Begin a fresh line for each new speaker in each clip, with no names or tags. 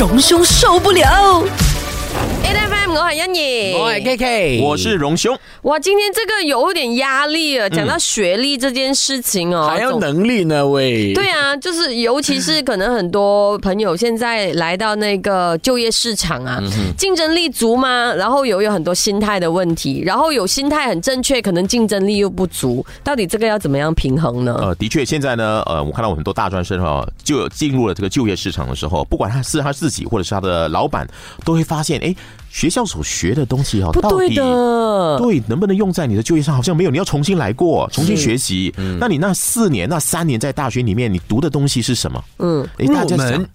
荣兄受不了。
我係欣怡，
我係 K K，
我是荣兄，
哇，今天这个有点压力啊，讲到学历这件事情哦，
还要能力呢喂。
对啊，就是尤其是可能很多朋友现在来到那个就业市场啊，竞争力足吗？然后有有很多心态的问题，然后有心态很正确，可能竞争力又不足，到底这个要怎么样平衡呢？
呃，的确，现在呢，呃，我看到很多大专生哈，就有进入了这个就业市场的时候，不管他是他自己或者是他的老板，都会发现，哎，学校所学的东西哈，
不对的，
对，能不能用在你的就业上？好像没有，你要重新来过，重新学习。那你那四年、那三年在大学里面，你读的东西是什么？
嗯，
哎，大家想
入门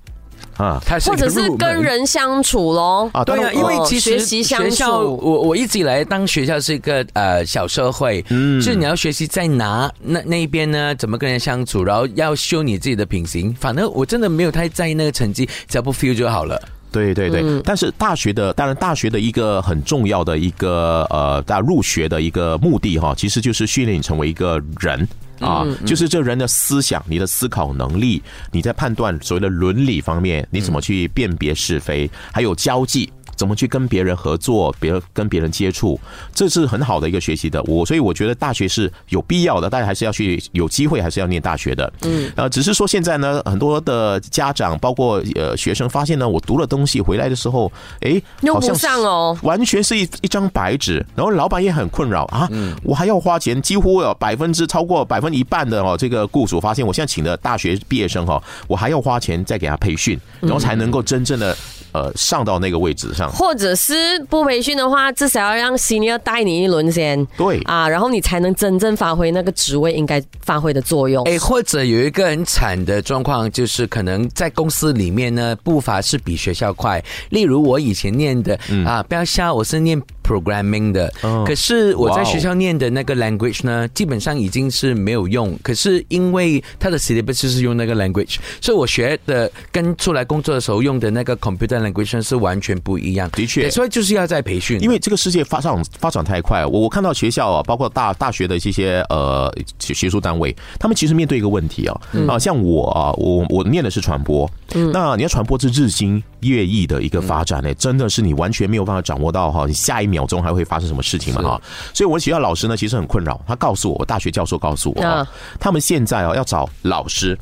啊
开始
或者是跟人相处喽。
啊，
对啊，因为
哦
其实
学习相
校，我我一直以来当学校是一个呃小社会，嗯，就是你要学习在哪那那一边呢，怎么跟人相处，然后要修你自己的品行。反正我真的没有太在意那个成绩，只要不 feel 就好了。
对对对，
嗯
但是大学的，当然大学的一个很重要的一个呃，大家入学的一个目的哈，其实就是训练你成为一个人。啊，就是这人的思想、你的思考能力，你在判断所谓的伦理方面，你怎么去辨别是非，还有交际。怎么去跟别人合作，别人跟别人接触，这是很好的一个学习的。我所以我觉得大学是有必要的，大家还是要去有机会还是要念大学的。嗯，呃，只是说现在呢，很多的家长包括呃学生发现呢，我读了东西回来的时候，哎，
用不
好像
上哦。
完全是一一张白纸，然后老板也很困扰啊，我还要花钱，几乎有百分之超过百分之一半的哦，这个雇主发现我现在请的大学毕业生哈，我还要花钱再给他培训，然后才能够真正的呃上到那个位置上。
或者是不培训的话，至少要让 senior 带你一轮先
对，
啊，然后你才能真正发挥那个职位应该发挥的作用。
哎，或者有一个很惨的状况，就是可能在公司里面呢，步伐是比学校快。例如我以前念的、啊，不要笑，我是念 programming 的，
哦。
可是我在学校念的那个 language 呢，基本上已经是没有用。可是因为它的 syllabus 就是用那个 language，所以我学的跟出来工作的时候用的那个 computer language 是完全不一样。
的确。
所以就是要在培训，
因为这个世界发展发展太快，我我看到学校啊，包括大大学的这些呃学学术单位，他们其实面对一个问题啊，啊，像我啊，我我念的是传播，那你要传播是日新月异的一个发展呢、真的是你完全没有办法掌握到哈，你下一秒钟还会发生什么事情嘛哈，所以我学校老师呢其实很困扰，他告诉我，我大学教授告诉我他们现在啊要找老师。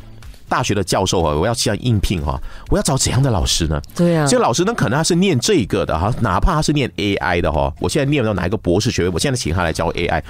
大学的教授啊，我要这样应聘哈，我要找怎样的老师呢？
对啊
这个老师呢，可能他是念这个的哈，哪怕他是念 AI 的哈，我现在念到哪一个博士学位，我现在请他来教 AI。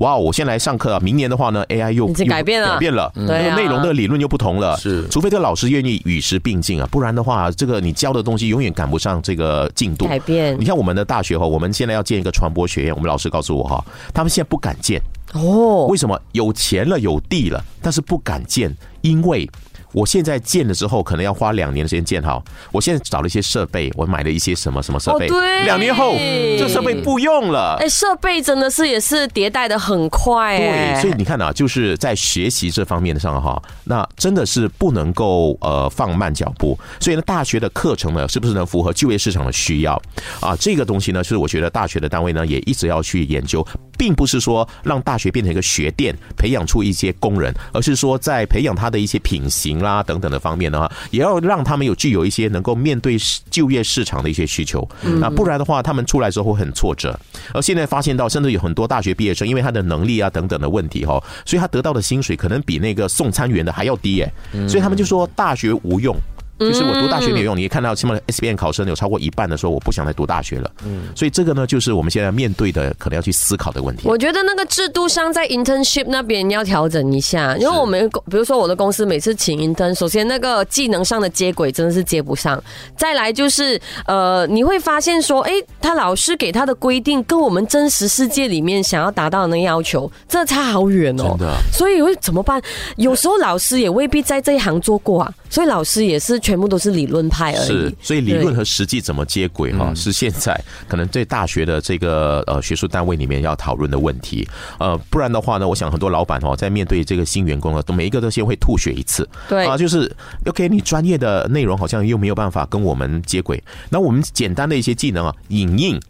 哇，我先来上课啊，明年的话呢，AI 又
改变了。
改变了，那个内容的理论又不同了，
是。
除非这个老师愿意与时并进啊，不然的话，这个你教的东西永远赶不上这个进度。
改变。
你看我们的大学哈，我们现在要建一个传播学院，我们老师告诉我哈，他们现在不敢建，
哦，
为什么？有钱了，有地了，但是不敢建，因为。我现在建了之后，可能要花两年的时间建好。我现在找了一些设备，我买了一些什么什么设备。
哦对
两年后这设备不用了。
哎，设备真的是也是迭代的很快哎，
对，所以你看啊，就是在学习这方面上哈，那真的是不能够呃放慢脚步。所以呢，大学的课程呢，是不是能符合就业市场的需要啊？这个东西呢，是我觉得大学的单位呢也一直要去研究，并不是说让大学变成一个学店，培养出一些工人，而是说在培养他的一些品行啦等等的方面的话，也要让他们有具有一些能够面对就业市场的一些需求。那不然的话，他们出来之后会很挫折。而现在发现到，甚至有很多大学毕业生，因为他的能力啊等等的问题哈，所以他得到的薪水可能比那个送餐员的还要低耶。所以他们就说大学无用。就是我读大学没有用，你也看到，起码 S B N 考生有超过一半的说我不想再读大学了。嗯，所以这个呢，就是我们现在面对的可能要去思考的问题。
我觉得那个制度上在 internship 那边要调整一下，因为我们比如说我的公司每次请 intern，首先那个技能上的接轨真的是接不上，再来就是呃你会发现说，哎，他老师给他的规定跟我们真实世界里面想要达到的那个要求，真的差好远哦。
真的
所以会怎么办？有时候老师也未必在这一行做过啊，所以老师也是全部都是理论派而已
是。，所以理论和实际怎么接轨哈，是现在可能对大学的这个呃学术单位里面要讨论的问题。呃，不然的话呢，我想很多老板哦，在面对这个新员工啊，都每一个都先会吐血一次。
对
啊，就是 OK，你专业的内容好像又没有办法跟我们接轨，那我们简单的一些技能啊，影印。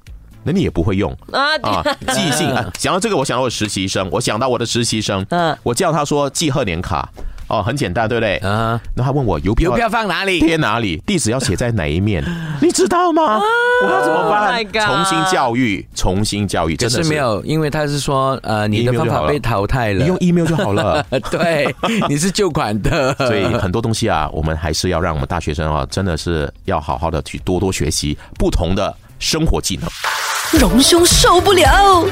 那你也不会用
啊，
啊，记性啊！想到这个，我想到我实习生，我想到我的实习生，
嗯
我叫他说寄贺年卡哦，很简单，对不对？
啊，
那他问我邮票
邮票放哪里？
贴哪里，地址要写在哪一面，你知道吗？我要怎么
Oh
办重新教育，重新教育，
可
真的
是没有，因为他是说，呃，你的方法被淘汰了
你。用 email 就好了。
呃，对，你是旧款的，
所以很多东西啊，我们还是要让我们大学生啊，真的是要好好的去多多学习不同的生活技能。
荣兄受不了。